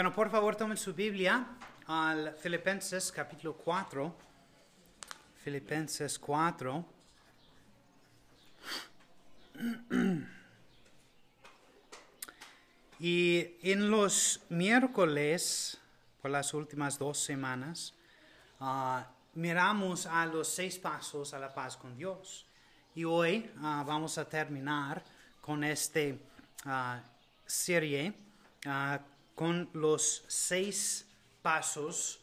Bueno, por favor tomen su Biblia al Filipenses capítulo 4. Filipenses 4. Y en los miércoles, por las últimas dos semanas, ah, miramos a los seis pasos a la paz con Dios. Y hoy ah, vamos a terminar con esta ah, serie con los seis pasos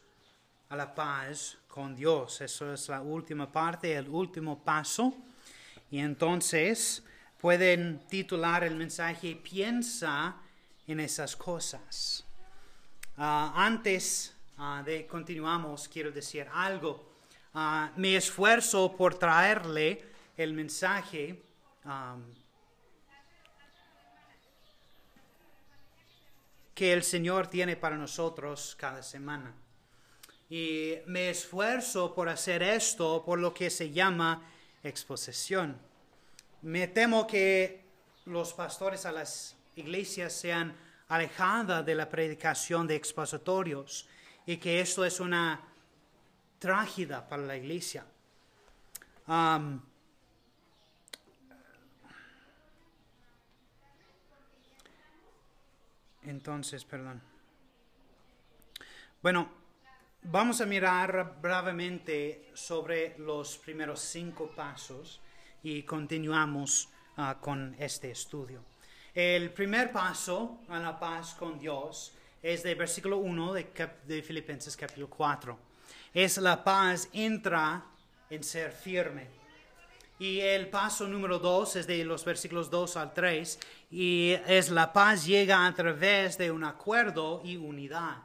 a la paz con Dios. Eso es la última parte, el último paso. Y entonces pueden titular el mensaje Piensa en esas cosas. Ah, antes ah, de continuamos, quiero decir algo. Uh, me esfuerzo por traerle el mensaje que el Señor tiene para nosotros cada semana. Y me esfuerzo por hacer esto por lo que se llama exposición. Me temo que los pastores a las iglesias sean alejadas de la predicación de expositorios y que esto es una trágida para la iglesia. Entonces, perdón. Bueno, vamos a mirar brevemente sobre los primeros cinco pasos y continuamos ah, con este estudio. El primer paso a la paz con Dios es del versículo 1 de, Filipenses capítulo 4. Es la paz entra en ser firme. Y el paso número 2 es de los versículos 2 al 3 y es la paz llega a través de un acuerdo y unidad.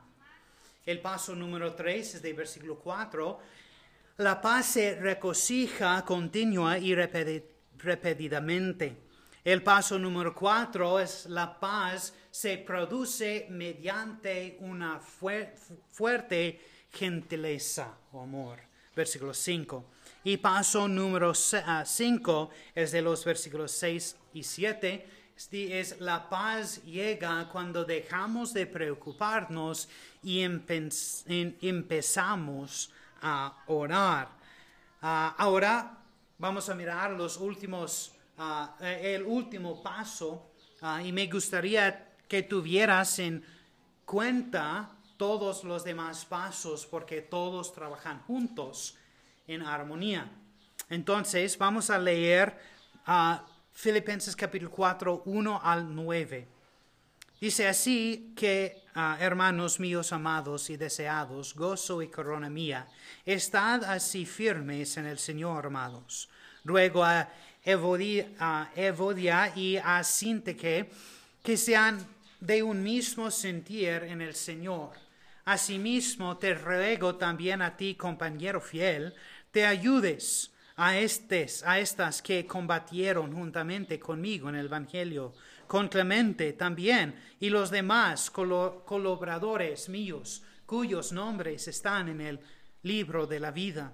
El paso número 3 es de versículo 4. La paz se regocija continua y repetidamente. El paso número 4 es la paz se produce mediante una fuerte gentileza o amor. Versículo 5. Y paso número 5 ah, es de los versículos 6 y 7. Este es la paz llega cuando dejamos de preocuparnos y empezamos a orar. Ah, ahora vamos a mirar los últimos, ah, eh, el último paso y me gustaría que tuvieras en cuenta todos los demás pasos porque todos trabajan juntos en armonía. Entonces vamos a leer a Filipenses capítulo 4, 1 al 9. Dice así que, ah, hermanos míos amados y deseados, gozo y corona mía, estad así firmes en el Señor, amados. Ruego a Evodia, y a Sinteque que sean de un mismo sentir en el Señor. Asimismo te ruego también a ti, compañero fiel, te ayudes a, estes, a estas que combatieron juntamente conmigo en el Evangelio, con Clemente también y los demás colaboradores míos, cuyos nombres están en el libro de la vida.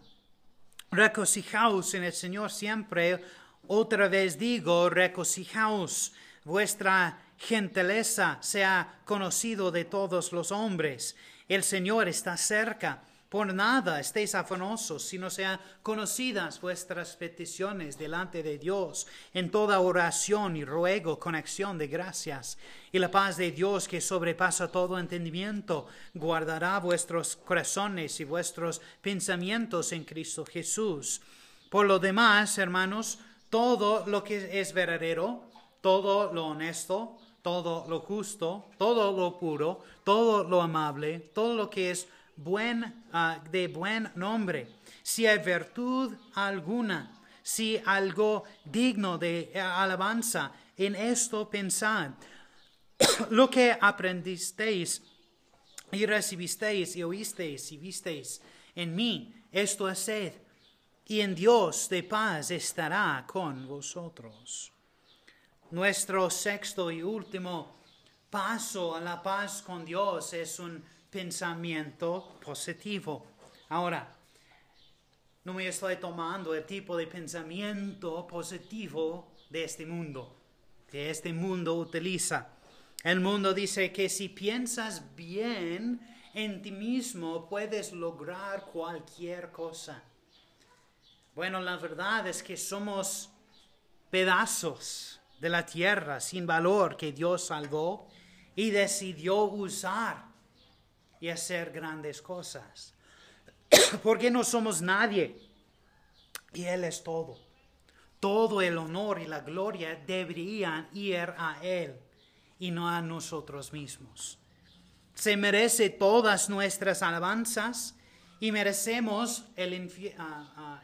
Regocijaos en el Señor siempre. Otra vez digo, regocijaos. Vuestra gentileza sea conocido de todos los hombres. El Señor está cerca. Por nada estéis afanosos, sino sean conocidas vuestras peticiones delante de Dios en toda oración y ruego con acción de gracias. Y la paz de Dios que sobrepasa todo entendimiento guardará vuestros corazones y vuestros pensamientos en Cristo Jesús. Por lo demás, hermanos, todo lo que es verdadero, todo lo honesto, todo lo justo, todo lo puro, todo lo amable, todo lo que es buen, ah, de buen nombre, si hay virtud alguna, si algo digno de alabanza, en esto pensad. Lo que aprendisteis y recibisteis y oísteis y visteis en mí, esto haced, y en Dios de paz estará con vosotros. Nuestro sexto y último paso a la paz con Dios es un pensamiento positivo. Ahora, no me estoy tomando el tipo de pensamiento positivo de este mundo, que este mundo utiliza. El mundo dice que si piensas bien en ti mismo puedes lograr cualquier cosa. Bueno, la verdad es que somos pedazos de la tierra sin valor que Dios salvó y decidió usar y hacer grandes cosas. Porque no somos nadie y Él es todo. Todo el honor y la gloria deberían ir a Él y no a nosotros mismos. Se merece todas nuestras alabanzas y merecemos el,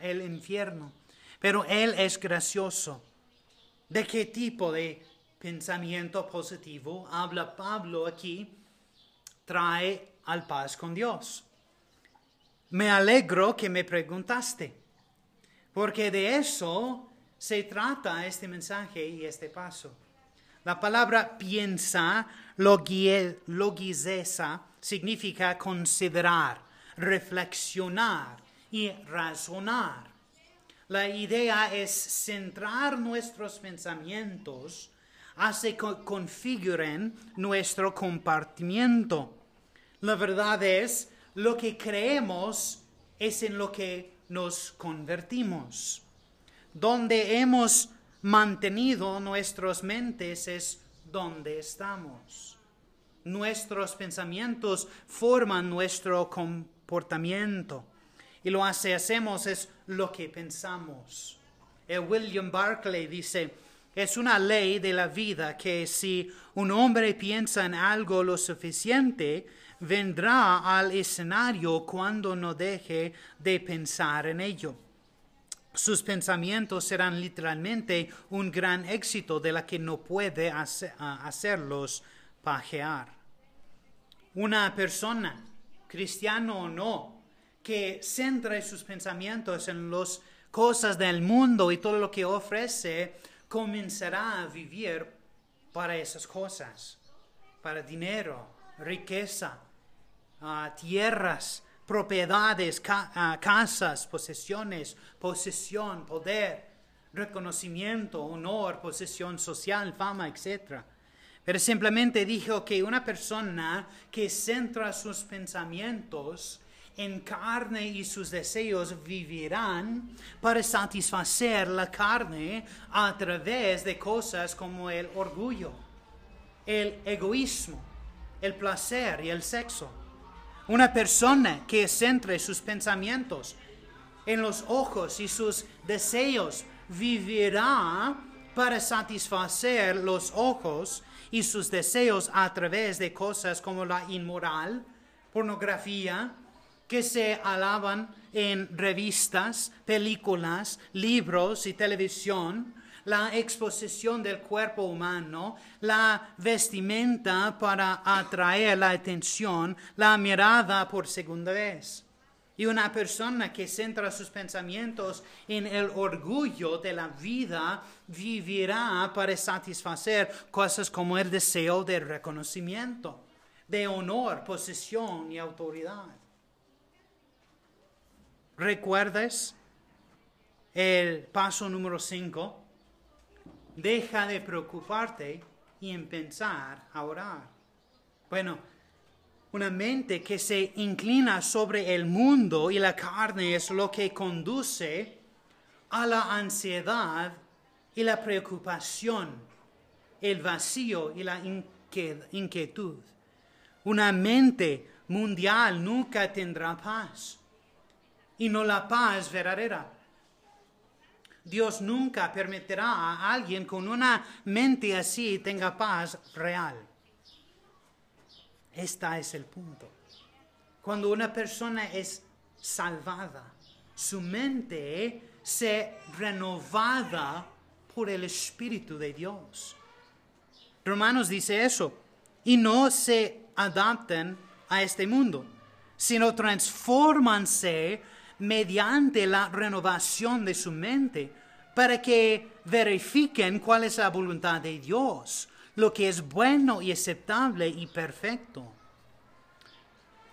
el infierno. Pero Él es gracioso. ¿De qué tipo de pensamiento positivo habla Pablo aquí? Trae al paz con Dios. Me alegro que me preguntaste, porque de eso se trata este mensaje y este paso. La palabra piensa, logizesa, significa considerar, reflexionar y razonar. La idea es centrar nuestros pensamientos hace que configuren nuestro compartimiento. La verdad es, lo que creemos es en lo que nos convertimos. Donde hemos mantenido nuestras mentes es donde estamos. Nuestros pensamientos forman nuestro comportamiento y lo que hacemos es lo que pensamos. El William Barclay dice, es una ley de la vida que si un hombre piensa en algo lo suficiente, vendrá al escenario cuando no deje de pensar en ello. Sus pensamientos serán literalmente un gran éxito de la que no puede hacerlos pajear. Una persona, cristiano o no, que centra sus pensamientos en las cosas del mundo y todo lo que ofrece, comenzará a vivir para esas cosas, para dinero, riqueza, ah, tierras, propiedades, ah, casas, posesiones, posesión, poder, reconocimiento, honor, posesión social, fama, etc. Pero simplemente dijo que una persona que centra sus pensamientos en carne y sus deseos vivirán para satisfacer la carne a través de cosas como el orgullo, el egoísmo, el placer y el sexo. Una persona que centre sus pensamientos en los ojos y sus deseos vivirá para satisfacer los ojos y sus deseos a través de cosas como la inmoral, pornografía, que se alaban en revistas, películas, libros y televisión, la exposición del cuerpo humano, la vestimenta para atraer la atención, la mirada por segunda vez. Y una persona que centra sus pensamientos en el orgullo de la vida vivirá para satisfacer cosas como el deseo de reconocimiento, de honor, posesión y autoridad. ¿Recuerdas el paso número 5? Deja de preocuparte y empezar a orar. Bueno, una mente que se inclina sobre el mundo y la carne es lo que conduce a la ansiedad y la preocupación, el vacío y la inquietud. Una mente mundial nunca tendrá paz y no la paz verdadera. Dios nunca permitirá a alguien con una mente así tenga paz real. Este es el punto. Cuando una persona es salvada, su mente se renovada por el Espíritu de Dios. Romanos dice eso. Y no se adapten a este mundo, sino transfórmanse mediante la renovación de su mente para que verifiquen cuál es la voluntad de Dios, lo que es bueno y aceptable y perfecto.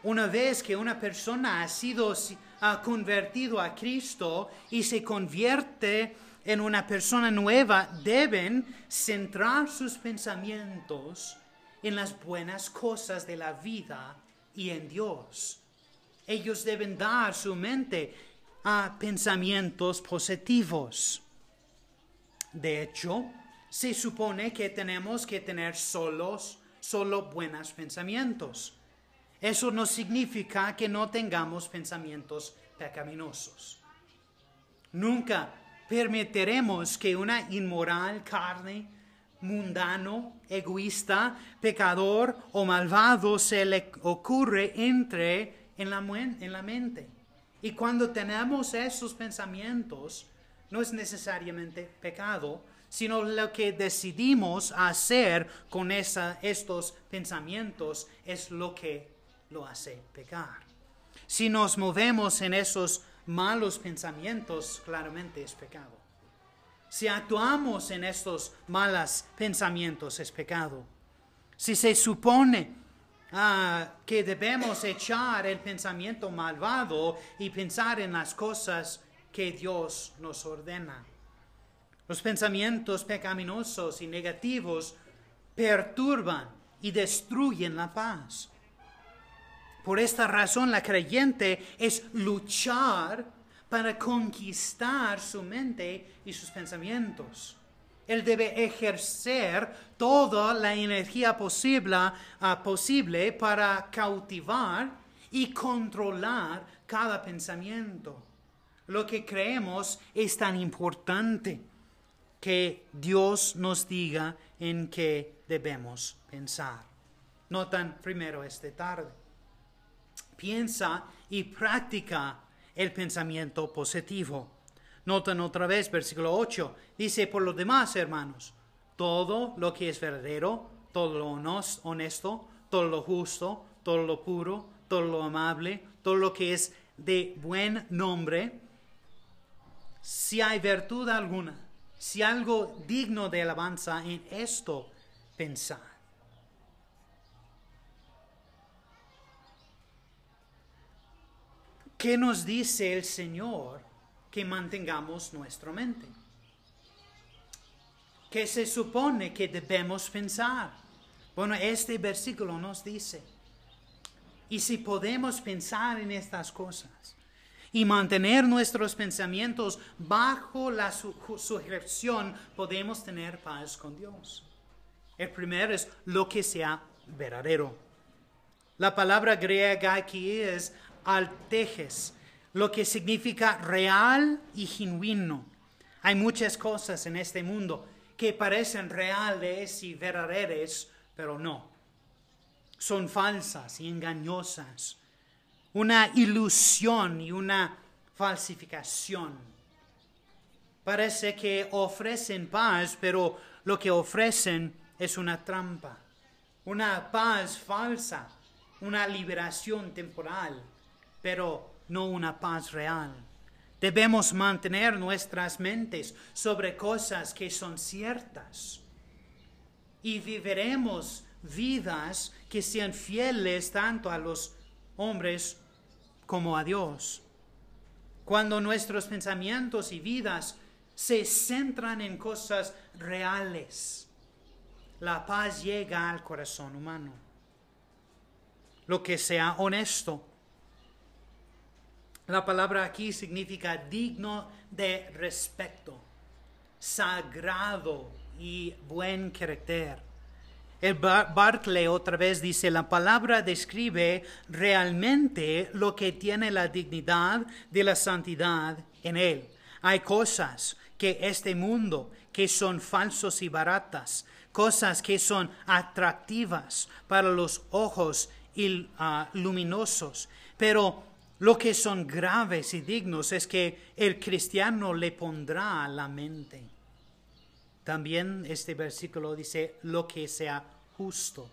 Una vez que una persona ha sido ha convertido a Cristo y se convierte en una persona nueva, deben centrar sus pensamientos en las buenas cosas de la vida y en Dios. Ellos deben dar su mente a pensamientos positivos. De hecho, se supone que tenemos que tener solos, solo buenos pensamientos. Eso no significa que no tengamos pensamientos pecaminosos. Nunca permitiremos que una inmoral carne, mundano, egoísta, pecador o malvado se le ocurre entre en la, en la mente. Y cuando tenemos esos pensamientos, no es necesariamente pecado, sino lo que decidimos hacer con esa, estos pensamientos es lo que lo hace pecar. Si nos movemos en esos malos pensamientos, claramente es pecado. Si actuamos en estos malos pensamientos, es pecado. Si se supone ah, que debemos echar el pensamiento malvado y pensar en las cosas que Dios nos ordena. Los pensamientos pecaminosos y negativos perturban y destruyen la paz. Por esta razón la creyente es luchar para conquistar su mente y sus pensamientos. Él debe ejercer toda la energía posible, ah, posible para cautivar y controlar cada pensamiento. Lo que creemos es tan importante que Dios nos diga en qué debemos pensar. Notan primero esta tarde. Piensa y practica el pensamiento positivo. Notan otra vez versículo 8. Dice, por lo demás, hermanos, todo lo que es verdadero, todo lo honesto, todo lo justo, todo lo puro, todo lo amable, todo lo que es de buen nombre, si hay virtud alguna, si algo digno de alabanza en esto, pensar. ¿Qué nos dice el Señor que mantengamos nuestra mente? ¿Qué se supone que debemos pensar? Bueno, este versículo nos dice, y si podemos pensar en estas cosas y mantener nuestros pensamientos bajo la sujeción, podemos tener paz con Dios. El primero es lo que sea verdadero. La palabra griega aquí es altejes, lo que significa real y genuino. Hay muchas cosas en este mundo que parecen reales y verdaderas, pero no. Son falsas y engañosas. Una ilusión y una falsificación. Parece que ofrecen paz, pero lo que ofrecen es una trampa. Una paz falsa, una liberación temporal pero no una paz real. Debemos mantener nuestras mentes sobre cosas que son ciertas y viviremos vidas que sean fieles tanto a los hombres como a Dios. Cuando nuestros pensamientos y vidas se centran en cosas reales, la paz llega al corazón humano. Lo que sea honesto, la palabra aquí significa digno de respeto, sagrado y buen carácter. El Barclay otra vez dice, la palabra describe realmente lo que tiene la dignidad de la santidad en él. Hay cosas que este mundo, que son falsos y baratas, cosas que son atractivas para los ojos y, ah, luminosos, pero lo que son graves y dignos es que el cristiano le pondrá a la mente. También este versículo dice lo que sea justo.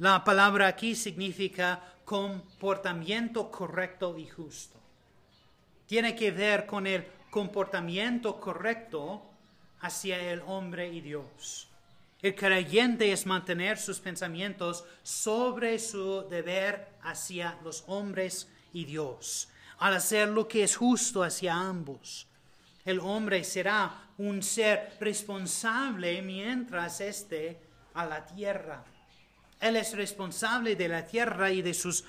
La palabra aquí significa comportamiento correcto y justo. Tiene que ver con el comportamiento correcto hacia el hombre y Dios. El creyente es mantener sus pensamientos sobre su deber hacia los hombres y Dios, al hacer lo que es justo hacia ambos. El hombre será un ser responsable mientras esté a la tierra. Él es responsable de la tierra y de sus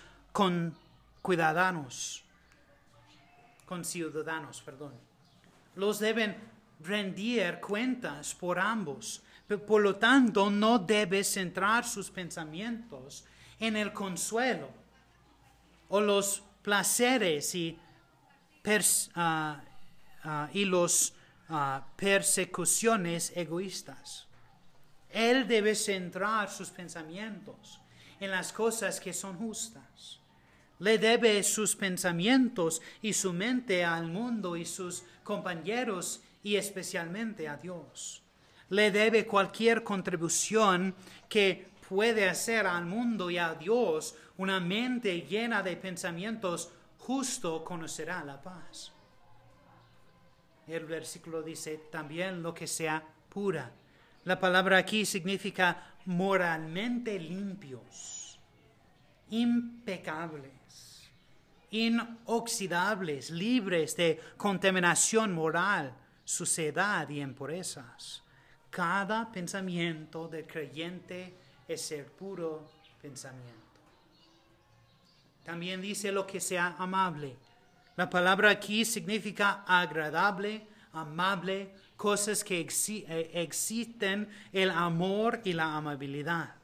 cuidadanos, con ciudadanos, perdón. Los deben rendir cuentas por ambos. Por lo tanto, no debe centrar sus pensamientos en el consuelo o los placeres y, ah, ah, y los ah, persecuciones egoístas. Él debe centrar sus pensamientos en las cosas que son justas. Le debe sus pensamientos y su mente al mundo y sus compañeros y especialmente a Dios. Le debe cualquier contribución que puede hacer al mundo y a Dios. Una mente llena de pensamientos justo conocerá la paz. El versículo dice también lo que sea pura. La palabra aquí significa moralmente limpios, impecables inoxidables, libres de contaminación moral, suciedad y impurezas. Cada pensamiento del creyente es el puro pensamiento. También dice lo que sea amable. La palabra aquí significa agradable, amable, cosas que eh, existen el amor y la amabilidad.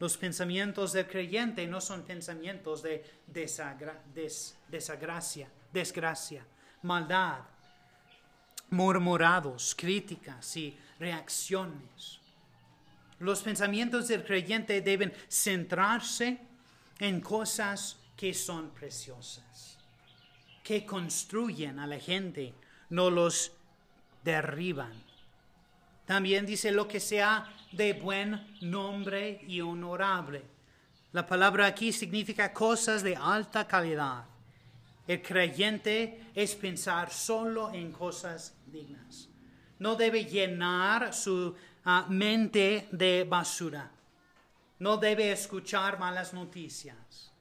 Los pensamientos del creyente no son pensamientos de desgracia, desgracia, maldad, murmurados, críticas y reacciones. Los pensamientos del creyente deben centrarse en cosas que son preciosas, que construyen a la gente, no los derriban. También dice lo que sea de buen nombre y honorable. La palabra aquí significa cosas de alta calidad. El creyente es pensar solo en cosas dignas. No debe llenar su ah, mente de basura. No debe escuchar malas noticias.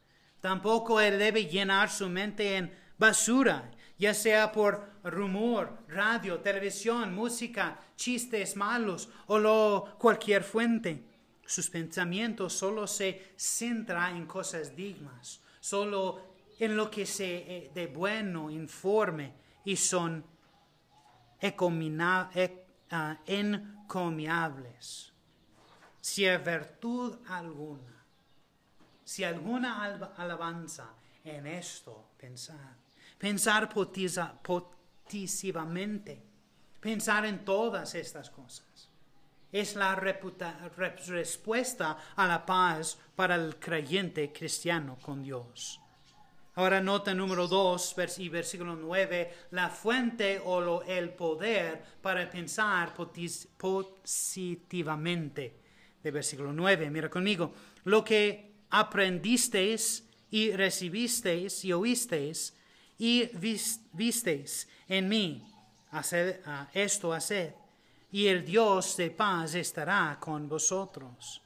Tampoco él debe llenar su mente en basura ya sea por rumor, radio, televisión, música, chistes malos o lo, cualquier fuente. Sus pensamientos solo se centran en cosas dignas, solo en lo que se eh, de bueno, informe y son encomiables. Si hay virtud alguna, si alguna alabanza en esto, pensad pensar potisivamente, pensar en todas estas cosas. Es la respuesta a la paz para el creyente cristiano con Dios. Ahora nota número 2 y versículo 9, la fuente o el poder para pensar positivamente. De versículo 9, mira conmigo, lo que aprendisteis y recibisteis y oísteis, y visteis en mí, esto haced, y el Dios de paz estará con vosotros.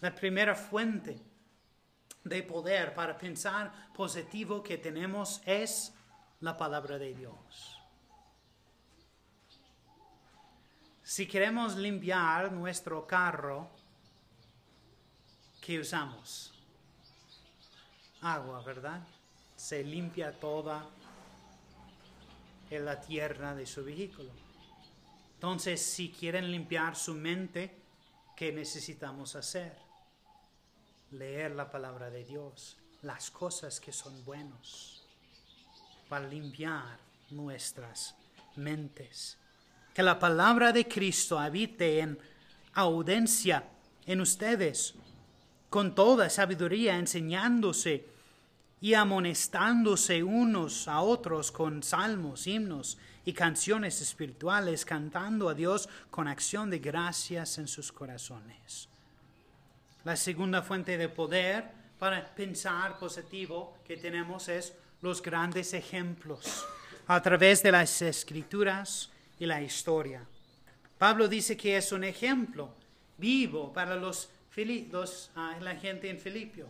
La primera fuente de poder para pensar positivo que tenemos es la palabra de Dios. Si queremos limpiar nuestro carro, ¿qué usamos? Agua, ¿verdad? se limpia toda en la tierra de su vehículo. Entonces, si quieren limpiar su mente, ¿qué necesitamos hacer? Leer la palabra de Dios, las cosas que son buenos, para limpiar nuestras mentes. Que la palabra de Cristo habite en audiencia en ustedes, con toda sabiduría, enseñándose y amonestándose unos a otros con salmos, himnos y canciones espirituales, cantando a Dios con acción de gracias en sus corazones. La segunda fuente de poder para pensar positivo que tenemos es los grandes ejemplos a través de las escrituras y la historia. Pablo dice que es un ejemplo vivo para los, ah, la gente en Filipio.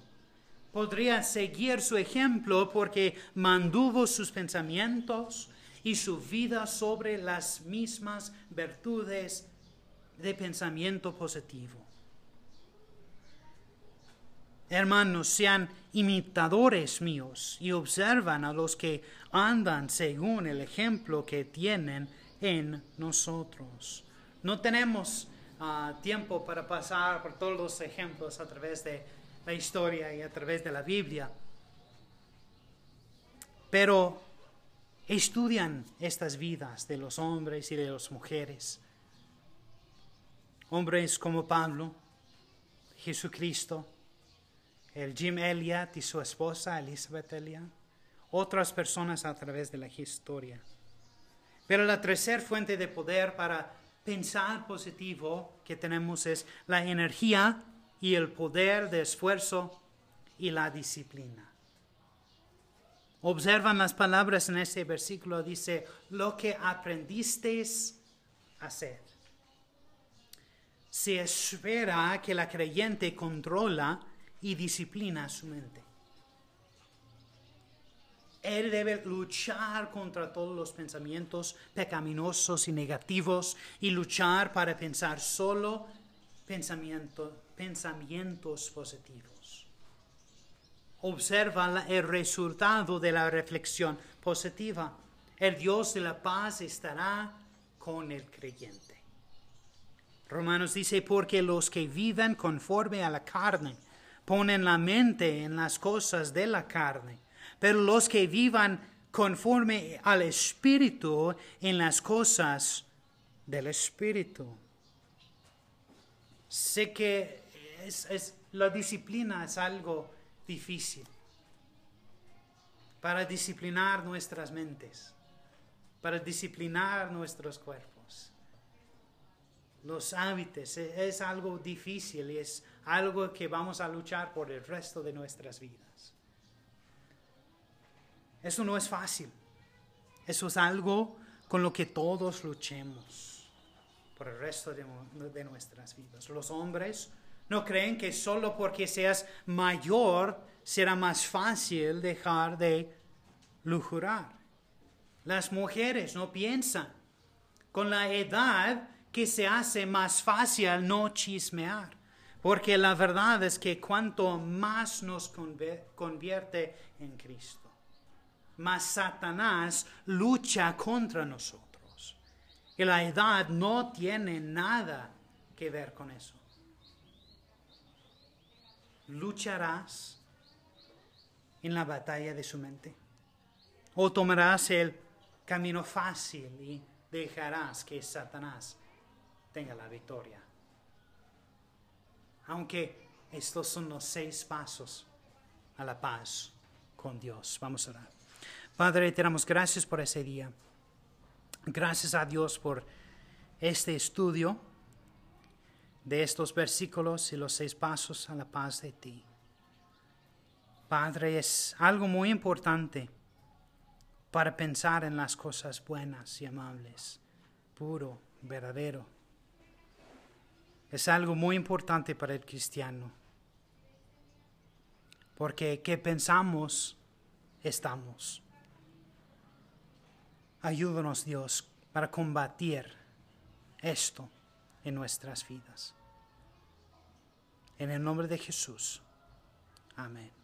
Podría seguir su ejemplo porque mantuvo sus pensamientos y su vida sobre las mismas virtudes de pensamiento positivo. Hermanos, sean imitadores míos y observan a los que andan según el ejemplo que tienen en nosotros. No tenemos ah, tiempo para pasar por todos los ejemplos a través de la historia y a través de la Biblia, pero estudian estas vidas de los hombres y de las mujeres. Hombres como Pablo, Jesucristo, el Jim Elliot y su esposa Elizabeth Elliot, otras personas a través de la historia. Pero la tercera fuente de poder para pensar positivo que tenemos es la energía y el poder de esfuerzo y la disciplina. Observan las palabras en ese versículo, dice, lo que aprendisteis a hacer. Se espera que la creyente controla y disciplina su mente. Él debe luchar contra todos los pensamientos pecaminosos y negativos y luchar para pensar solo pensamientos positivos. Observa el resultado de la reflexión positiva. El Dios de la paz estará con el creyente. Romanos dice, porque los que viven conforme a la carne ponen la mente en las cosas de la carne, pero los que vivan conforme al Espíritu en las cosas del Espíritu. Sé que es, la disciplina es algo difícil para disciplinar nuestras mentes, para disciplinar nuestros cuerpos. Los hábitos es algo difícil y es algo que vamos a luchar por el resto de nuestras vidas. Eso no es fácil. Eso es algo con lo que todos luchemos por el resto de, nuestras vidas. Los hombres no creen que solo porque seas mayor será más fácil dejar de lujurar. Las mujeres no piensan con la edad que se hace más fácil no chismear. Porque la verdad es que cuanto más nos convierte en Cristo, más Satanás lucha contra nosotros. Y la edad no tiene nada que ver con eso. Lucharás en la batalla de su mente. O tomarás el camino fácil y dejarás que Satanás tenga la victoria aunque estos son los seis pasos a la paz con Dios. Vamos a orar. Padre, te damos gracias por ese día. Gracias a Dios por este estudio de estos versículos y los seis pasos a la paz de ti. Padre, es algo muy importante para pensar en las cosas buenas y amables, puro, verdadero es algo muy importante para el cristiano. Porque ¿qué pensamos, estamos. Ayúdanos Dios para combatir esto en nuestras vidas. En el nombre de Jesús. Amén.